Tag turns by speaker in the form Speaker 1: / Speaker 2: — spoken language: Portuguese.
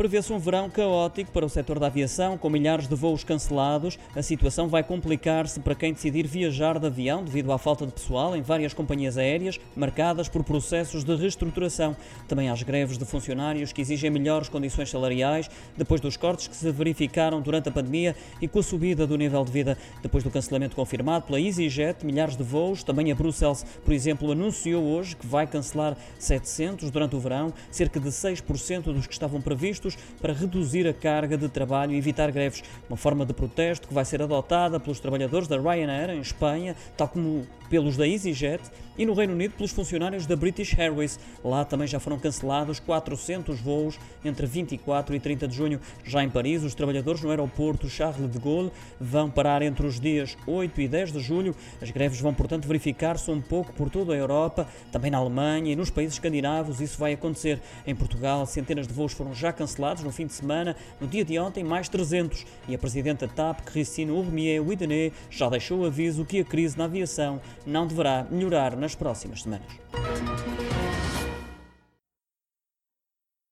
Speaker 1: Prevê-se um verão caótico para o setor da aviação, com milhares de voos cancelados. A situação vai complicar-se para quem decidir viajar de avião devido à falta de pessoal em várias companhias aéreas, marcadas por processos de reestruturação. Também às greves de funcionários que exigem melhores condições salariais depois dos cortes que se verificaram durante a pandemia e com a subida do nível de vida. Depois do cancelamento confirmado pela EasyJet, milhares de voos, também a Bruxelas, por exemplo, anunciou hoje que vai cancelar 700 durante o verão, cerca de 6% dos que estavam previstos para reduzir a carga de trabalho e evitar greves. Uma forma de protesto que vai ser adotada pelos trabalhadores da Ryanair em Espanha, tal como pelos da EasyJet e no Reino Unido pelos funcionários da British Airways. Lá também já foram cancelados 400 voos entre 24 e 30 de junho. Já em Paris, os trabalhadores no aeroporto Charles de Gaulle vão parar entre os dias 8 e 10 de julho. As greves vão, portanto, verificar-se um pouco por toda a Europa, também na Alemanha e nos países escandinavos. Isso vai acontecer. Em Portugal, centenas de voos foram já cancelados no fim de semana. No dia de ontem, mais 300. E a presidenta TAP, Christine Ourmier Widenet, já deixou aviso que a crise na aviação não deverá melhorar nas próximas semanas.